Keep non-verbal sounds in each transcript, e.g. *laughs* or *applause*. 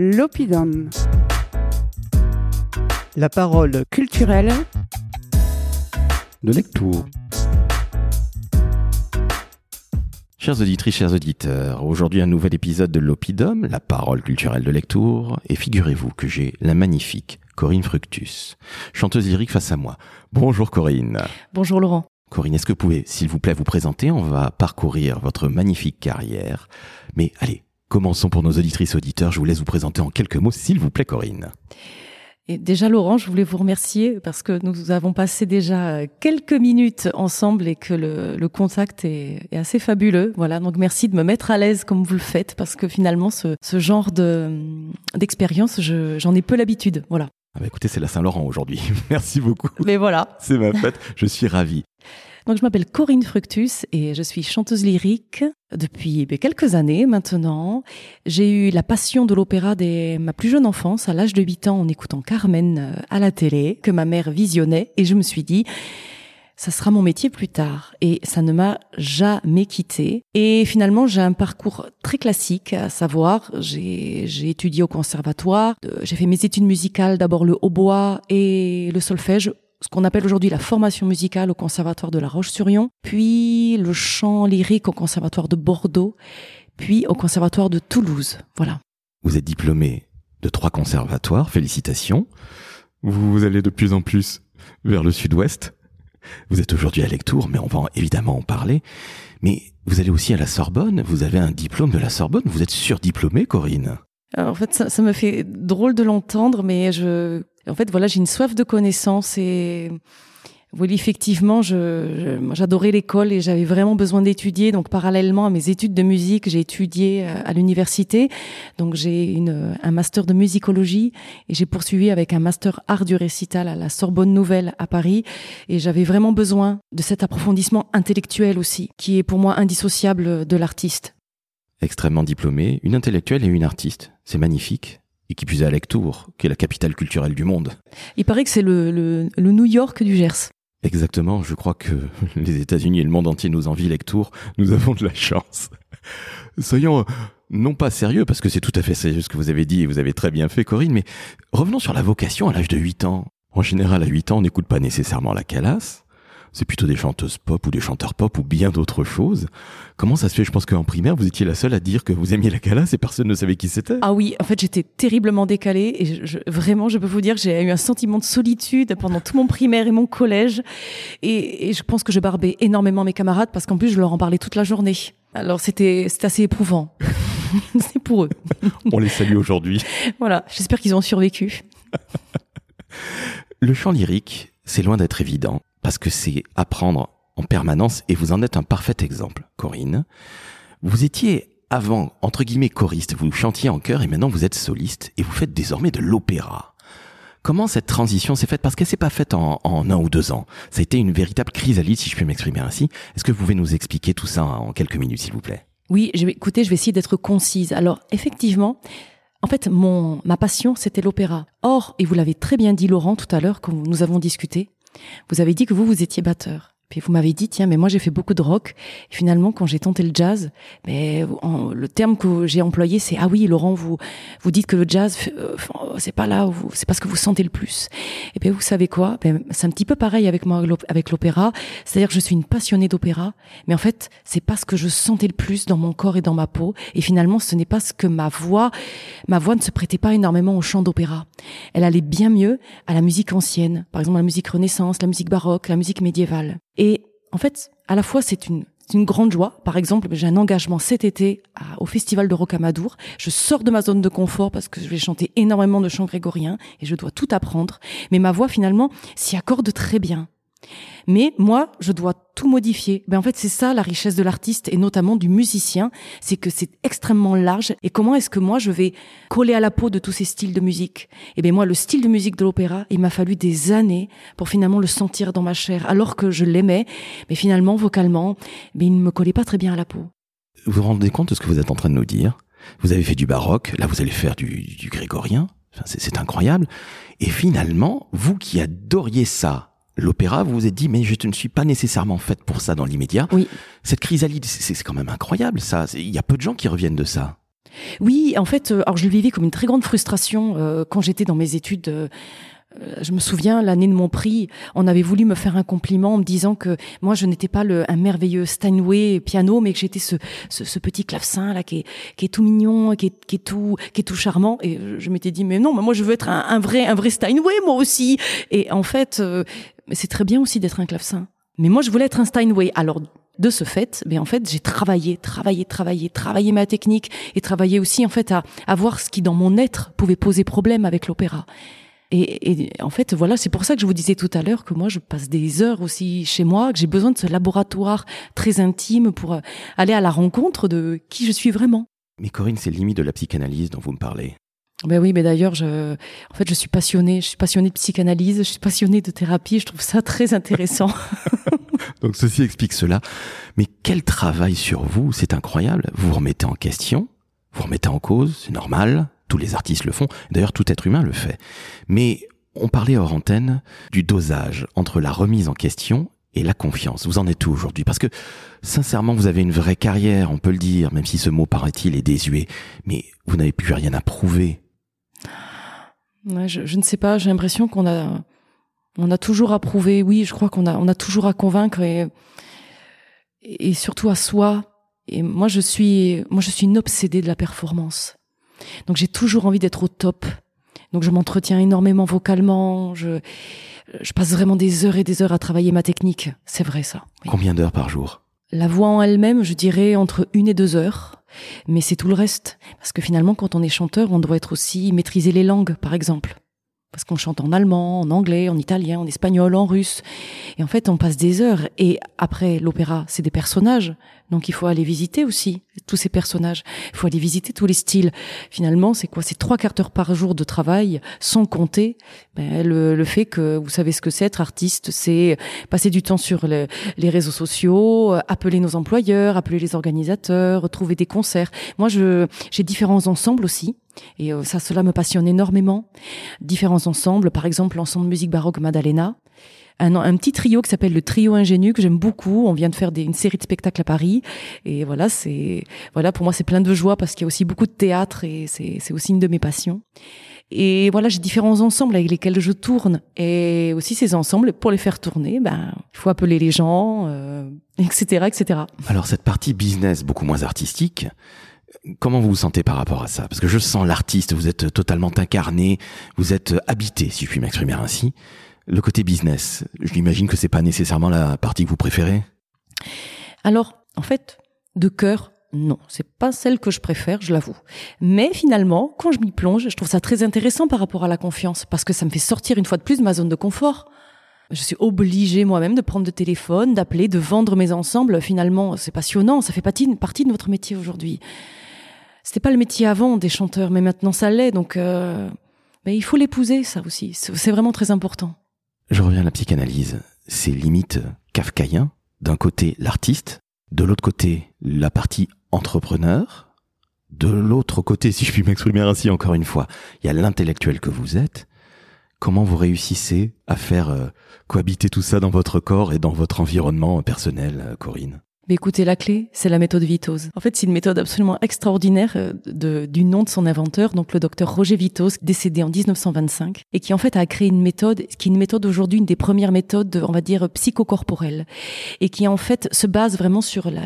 l'Opidum. La parole culturelle de lecture. Chers auditrices, chers auditeurs, aujourd'hui un nouvel épisode de l'Opidum, la parole culturelle de lecture, et figurez-vous que j'ai la magnifique Corinne Fructus, chanteuse lyrique face à moi. Bonjour Corinne. Bonjour Laurent. Corinne, est-ce que vous pouvez, s'il vous plaît, vous présenter? On va parcourir votre magnifique carrière. Mais allez, commençons pour nos auditrices auditeurs. Je vous laisse vous présenter en quelques mots, s'il vous plaît, Corinne. Et déjà, Laurent, je voulais vous remercier parce que nous avons passé déjà quelques minutes ensemble et que le, contact est, assez fabuleux. Voilà, donc merci de me mettre à l'aise comme vous le faites parce que finalement, ce, genre d'expérience, j'en ai peu l'habitude. Voilà. Ah bah écoutez, c'est la Saint-Laurent aujourd'hui. *laughs* merci beaucoup. Mais voilà. C'est ma fête. Je suis ravi. Donc, je m'appelle Corinne Fructus et je suis chanteuse lyrique depuis ben, quelques années maintenant. J'ai eu la passion de l'opéra dès ma plus jeune enfance, à l'âge de 8 ans, en écoutant Carmen euh, à la télé, que ma mère visionnait, et je me suis dit, ça sera mon métier plus tard. Et ça ne m'a jamais quitté. Et finalement, j'ai un parcours très classique, à savoir, j'ai étudié au conservatoire, j'ai fait mes études musicales, d'abord le hautbois et le solfège ce qu'on appelle aujourd'hui la formation musicale au Conservatoire de La Roche-sur-Yon, puis le chant lyrique au Conservatoire de Bordeaux, puis au Conservatoire de Toulouse. Voilà. Vous êtes diplômé de trois conservatoires, félicitations. Vous allez de plus en plus vers le sud-ouest. Vous êtes aujourd'hui à Lectour, mais on va évidemment en parler. Mais vous allez aussi à la Sorbonne, vous avez un diplôme de la Sorbonne, vous êtes surdiplômée, Corinne. en fait, ça, ça me fait drôle de l'entendre, mais je en fait, voilà, j'ai une soif de connaissances et oui, effectivement, j'adorais l'école et j'avais vraiment besoin d'étudier. Donc, parallèlement à mes études de musique, j'ai étudié euh, à l'université. Donc, j'ai un master de musicologie et j'ai poursuivi avec un master art du récital à la Sorbonne Nouvelle à Paris. Et j'avais vraiment besoin de cet approfondissement intellectuel aussi, qui est pour moi indissociable de l'artiste. Extrêmement diplômée, une intellectuelle et une artiste. C'est magnifique et qui puisait à Lectour, qui est la capitale culturelle du monde. Il paraît que c'est le, le, le, New York du Gers. Exactement, je crois que *laughs* les États-Unis et le monde entier nous envient Lectour, nous avons de la chance. Soyons non pas sérieux, parce que c'est tout à fait sérieux ce que vous avez dit et vous avez très bien fait Corinne, mais revenons sur la vocation à l'âge de 8 ans. En général, à 8 ans, on n'écoute pas nécessairement la calasse, c'est plutôt des chanteuses pop ou des chanteurs pop ou bien d'autres choses. Comment ça se fait? Je pense qu'en primaire, vous étiez la seule à dire que vous aimiez la calasse et personne ne savait qui c'était. Ah oui, en fait, j'étais terriblement décalée et je, vraiment, je peux vous dire que j'ai eu un sentiment de solitude pendant tout mon primaire et mon collège. Et, je pense que je barbais énormément mes camarades parce qu'en plus, je leur en parlais toute la journée. Alors c'était assez éprouvant. *laughs* C'est pour eux. *laughs* On les salue aujourd'hui. Voilà, j'espère qu'ils ont survécu. *laughs* Le chant lyrique, c'est loin d'être évident parce que c'est apprendre en permanence et vous en êtes un parfait exemple, Corinne. Vous étiez avant, entre guillemets, choriste, vous chantiez en chœur et maintenant vous êtes soliste et vous faites désormais de l'opéra. Comment cette transition s'est faite? Parce qu'elle s'est pas faite en, un ou deux ans. Ça a été une véritable chrysalide, si je puis m'exprimer ainsi. Est-ce que vous pouvez nous expliquer tout ça en quelques minutes, s'il vous plaît? Oui, écoutez, je vais essayer d'être concise. Alors, effectivement, en fait, mon, ma passion, c'était l'opéra. Or, et vous l'avez très bien dit, Laurent, tout à l'heure, quand nous avons discuté, vous avez dit que vous, vous étiez batteur. Puis vous m'avez dit, tiens, mais moi j'ai fait beaucoup de rock. Et finalement, quand j'ai tenté le jazz, mais le terme que j'ai employé, c'est ah oui, Laurent, vous vous dites que le jazz, euh, c'est pas là, c'est pas ce que vous sentez le plus. Et bien vous savez quoi? Ben, C'est un petit peu pareil avec moi, avec l'opéra. C'est-à-dire que je suis une passionnée d'opéra, mais en fait, c'est pas ce que je sentais le plus dans mon corps et dans ma peau. Et finalement, ce n'est pas ce que ma voix, ma voix ne se prêtait pas énormément au chant d'opéra. Elle allait bien mieux à la musique ancienne, par exemple la musique renaissance, la musique baroque, la musique médiévale. Et en fait, à la fois, c'est une, grande joie. Par exemple, j'ai un engagement cet été au Festival de Rocamadour. Je sors de ma zone de confort parce que je vais chanter énormément de chants grégoriens et je dois tout apprendre. Mais ma voix, finalement, s'y accorde très bien. Mais moi, je dois tout modifier. Ben en fait, c'est ça la richesse de l'artiste et notamment du musicien, c'est que c'est extrêmement large. Et comment est-ce que moi je vais coller à la peau de tous ces styles de musique? Et eh bien moi, le style de musique de l'opéra, il m'a fallu des années pour finalement le sentir dans ma chair, alors que je l'aimais, mais finalement vocalement, il ne me collait pas très bien à la peau. Vous vous rendez compte de ce que vous êtes en train de nous dire? Vous avez fait du baroque, là vous allez faire du, grégorien. C'est incroyable. Et finalement, vous qui adoriez ça, l'opéra, vous vous êtes dit, mais je ne suis pas nécessairement faite pour ça dans l'immédiat. Oui. Cette chrysalide, c'est quand même incroyable, ça. Il y a peu de gens qui reviennent de ça. Oui, en fait, euh, alors je le vivais comme une très grande frustration euh, quand j'étais dans mes études. euh, je me souviens l'année de mon prix, on avait voulu me faire un compliment en me disant que moi je n'étais pas le, un merveilleux Steinway piano, mais que j'étais ce, ce, ce petit clavecin là qui est, qui est tout mignon, qui est, qui est tout qui est tout charmant. Et je- je m'étais dit mais non, mais moi je veux être un, un vrai un vrai Steinway moi aussi. Et en fait, euh, c'est très bien aussi d'être un clavecin. Mais moi je voulais être un Steinway. Alors de ce fait, ben en fait, j'ai travaillé, travaillé, travaillé, travaillé ma technique et travaillé aussi en fait à, à voir ce qui dans mon être pouvait poser problème avec l'opéra. Et, et en fait, voilà, c'est pour ça que je vous disais tout à l'heure que moi, je passe des heures aussi chez moi, que j'ai besoin de ce laboratoire très intime pour euh, aller à la rencontre de qui je suis vraiment. Mais Corinne, c'est limite de la psychanalyse dont vous me parlez. Ben oui, mais d'ailleurs, je, en fait, je suis passionnée. Je suis passionnée de psychanalyse, je suis passionnée de thérapie. Je trouve ça très intéressant. *laughs* *laughs* Donc ceci explique cela. Mais quel travail sur vous, c'est incroyable. Vous vous remettez en question, vous remettez en cause, c'est normal. Tous les artistes le font. D'ailleurs, tout être humain le fait. Mais on parlait hors antenne du dosage entre la remise en question et la confiance. Vous en êtes où aujourd'hui? Parce que sincèrement, vous avez une vraie carrière, on peut le dire, même si ce mot paraît-il est désuet. Mais vous n'avez plus rien à prouver. Ouais, je, je ne sais pas. J'ai l'impression qu'on a, on a toujours à prouver. Oui, je crois qu'on a, on a toujours à convaincre et, et surtout à soi. Et moi, je suis, moi, je suis une obsédée de la performance. Donc, j'ai toujours envie d'être au top. Donc, je m'entretiens énormément vocalement. Je, je passe vraiment des heures et des heures à travailler ma technique. C'est vrai, ça. Oui. Combien d'heures par jour? La voix en elle-même, je dirais entre une et deux heures. Mais c'est tout le reste. Parce que finalement, quand on est chanteur, on doit être aussi maîtriser les langues, par exemple. Parce qu'on chante en allemand, en anglais, en italien, en espagnol, en russe. Et en fait, on passe des heures. Et après, l'opéra, c'est des personnages. Donc il faut aller visiter aussi tous ces personnages. Il faut aller visiter tous les styles. Finalement, c'est quoi? C'est trois quarts d'heure par jour de travail, sans compter ben, le, le fait que vous savez ce que c'est être artiste, c'est passer du temps sur le- les réseaux sociaux, euh, appeler nos employeurs, appeler les organisateurs, trouver des concerts. Moi, je j'ai différents ensembles aussi. Et euh, ça, cela me passionne énormément. Différents ensembles, par exemple l'ensemble musique baroque Madalena, un, petit trio qui s'appelle le trio ingénu que j'aime beaucoup. On vient de faire une série de spectacles à Paris, et voilà, c'est voilà pour moi c'est plein de joie parce qu'il y a aussi beaucoup de théâtre et c'est aussi une de mes passions. Et voilà, j'ai différents ensembles avec lesquels je tourne. Et aussi ces ensembles, pour les faire tourner, ben, il faut appeler les gens, euh, etc., etc. Alors cette partie business beaucoup moins artistique, comment vous vous sentez par rapport à ça? Parce que je sens l'artiste, vous êtes totalement incarné, vous êtes habité, si je puis m'exprimer ainsi. Le côté business, j'imagine que c'est pas nécessairement la partie que vous préférez? Alors, en fait, de cœur, non, c'est pas celle que je préfère, je l'avoue. Mais finalement, quand je m'y plonge, je trouve ça très intéressant par rapport à la confiance, parce que ça me fait sortir une fois de plus de ma zone de confort. Je suis obligée moi-même de prendre le téléphone, d'appeler, de vendre mes ensembles. Finalement, c'est passionnant, ça fait partie de notre métier aujourd'hui. C'était pas le métier avant des chanteurs, mais maintenant ça l'est, donc euh, il faut l'épouser, ça aussi. C'est c'est vraiment très important. Je reviens à la psychanalyse. C'est limite kafkaïen. D'un côté, l'artiste. De l'autre côté, la partie entrepreneur. De l'autre côté, si je puis m'exprimer ainsi encore une fois, il y a l'intellectuel que vous êtes. Comment vous réussissez à faire euh, cohabiter tout ça dans votre corps et dans votre environnement personnel, euh, Corinne? Mais écoutez, la clé, c'est la méthode Vitos. En fait, c'est une méthode absolument extraordinaire euh, du nom de son inventeur, donc le docteur Roger Vitos, décédé en 1925, et qui en fait a créé une méthode, qui est une méthode aujourd'hui, une des premières méthodes, on va dire, psychocorporelles, et qui en fait se base vraiment sur la,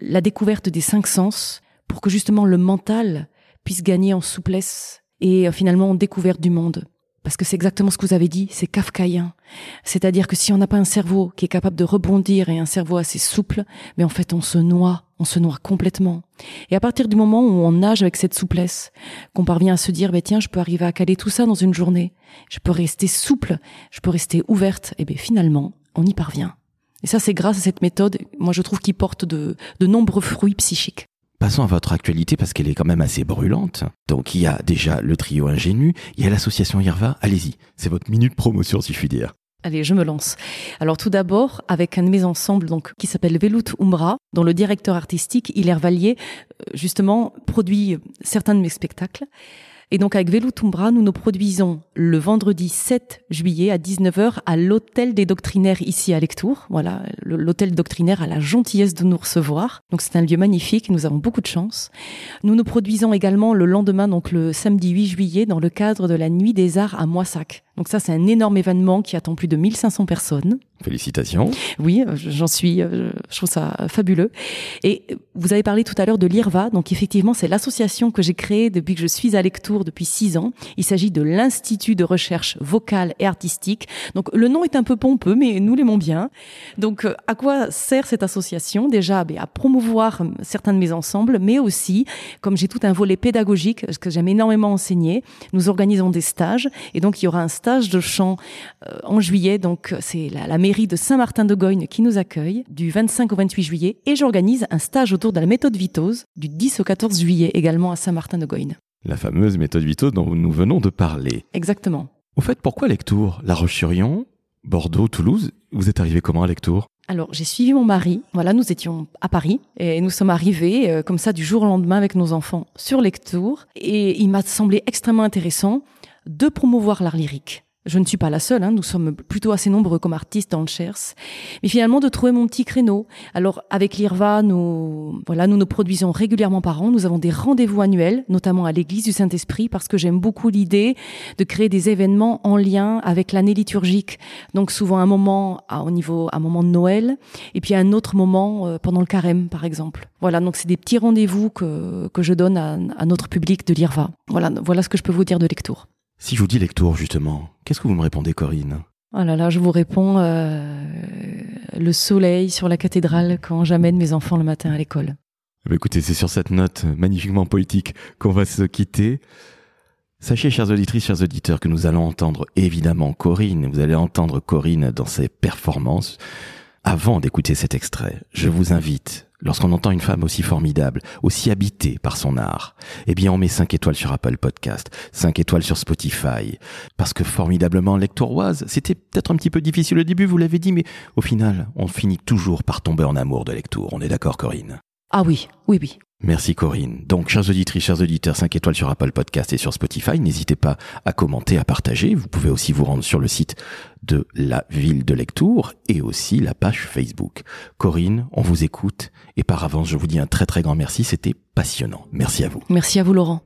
la découverte des cinq sens pour que justement le mental puisse gagner en souplesse et euh, finalement en découverte du monde. Parce que c'est exactement ce que vous avez dit, c'est kafkaïen. C'est-à-dire que si on n'a pas un cerveau qui est capable de rebondir et un cerveau assez souple, mais en fait on se noie, on se noie complètement. Et à partir du moment où on nage avec cette souplesse, qu'on parvient à se dire, bah, tiens, je peux arriver à caler tout ça dans une journée, je peux rester souple, je peux rester ouverte, et bien finalement, on y parvient. Et ça, c'est grâce à cette méthode, moi je trouve qu'il porte de, de nombreux fruits psychiques. Passons à votre actualité parce qu'elle est quand même assez brûlante. Donc il y a déjà le trio ingénu, il y a l'association Irva. Allez-y, c'est votre minute promotion si je puis dire. Allez, je me lance. Alors tout d'abord, avec un de mes ensembles donc qui s'appelle Velout Umbra, dont le directeur artistique Hilaire Vallier, euh, justement, produit certains de mes spectacles. Et donc avec Velutumbra, nous nous produisons le vendredi 7 juillet à 19h à l'hôtel des doctrinaires ici à Lectour. Voilà, l'hôtel doctrinaire a la gentillesse de nous recevoir. Donc c'est un lieu magnifique, nous avons beaucoup de chance. Nous nous produisons également le lendemain, donc le samedi 8 juillet, dans le cadre de la Nuit des Arts à Moissac. Donc ça, c'est un énorme événement qui attend plus de 1500 personnes. Félicitations. Oui, euh, j'en suis, euh, je trouve ça fabuleux. Et vous avez parlé tout à l'heure de l'IRVA. Donc effectivement, c'est l'association que j'ai créée depuis que je suis à Lectour depuis six ans. Il s'agit de l'Institut de recherche vocale et artistique. Donc le nom est un peu pompeux, mais nous l'aimons bien. Donc euh, à quoi sert cette association? Déjà, ben, à promouvoir certains de mes ensembles, mais aussi, comme j'ai tout un volet pédagogique, ce que j'aime énormément enseigner, nous organisons des stages. Et donc il y aura un stage de chant euh, en juillet. Donc, c'est la, mairie de Saint-Martin-de-Goyne qui nous accueille du 25 au 28 juillet. Et j'organise un stage autour de la méthode Vitose du 10 au 14 juillet également à Saint-Martin-de-Goyne. La fameuse méthode Vitose dont nous venons de parler. Exactement. Au fait, pourquoi Lectour? La Roche-sur-Yon Bordeaux, Toulouse Vous êtes arrivé comment à Lectour? Alors, j'ai suivi mon mari. Voilà, nous étions à Paris et nous sommes arrivés euh, comme ça du jour au lendemain avec nos enfants sur Lectour. Et il m'a semblé extrêmement intéressant de promouvoir l'art lyrique. Je ne suis pas la seule, hein, nous sommes plutôt assez nombreux comme artistes dans le Chers, mais finalement de trouver mon petit créneau. Alors avec l'IRVA, nous voilà, nous nous produisons régulièrement par an. Nous avons des rendez-vous annuels, notamment à l'Église du Saint-Esprit, parce que j'aime beaucoup l'idée de créer des événements en lien avec l'année liturgique. Donc souvent un moment à, au niveau, un moment de Noël, et puis un autre moment euh, pendant le carême, par exemple. Voilà, donc c'est des petits rendez-vous que que je donne à, notre public de l'IRVA. Voilà, voilà ce que je peux vous dire de lecture. Si je vous dis lectour, justement, qu'est-ce que vous me répondez, Corinne? Oh là là, je vous réponds euh, le soleil sur la cathédrale quand j'amène mes enfants le matin à l'école. Eh ben, écoutez, c'est sur cette note magnifiquement poétique qu'on va se quitter. Sachez, chers auditrices, chers auditeurs, que nous allons entendre évidemment Corinne. Vous allez entendre Corinne dans ses performances. Avant d'écouter cet extrait, je vous invite Lorsqu'on entend une femme aussi formidable, aussi habitée par son art, eh bien on met 5 étoiles sur Apple Podcast, 5 étoiles sur Spotify. Parce que formidablement lectoroise, c'était peut-être un petit peu difficile au début, vous l'avez dit, mais au final, on finit toujours par tomber en amour de lecture. On est d'accord, Corinne? Ah oui, oui, oui. Merci Corinne. Donc, chers auditrices, chers auditeurs, 5 étoiles sur Apple Podcast et sur Spotify. N'hésitez pas à commenter, à partager. Vous pouvez aussi vous rendre sur le site de la ville de Lectour et aussi la page Facebook. Corinne, on vous écoute et par avance, je vous dis un très très grand merci. C'était passionnant. Merci à vous. Merci à vous, Laurent.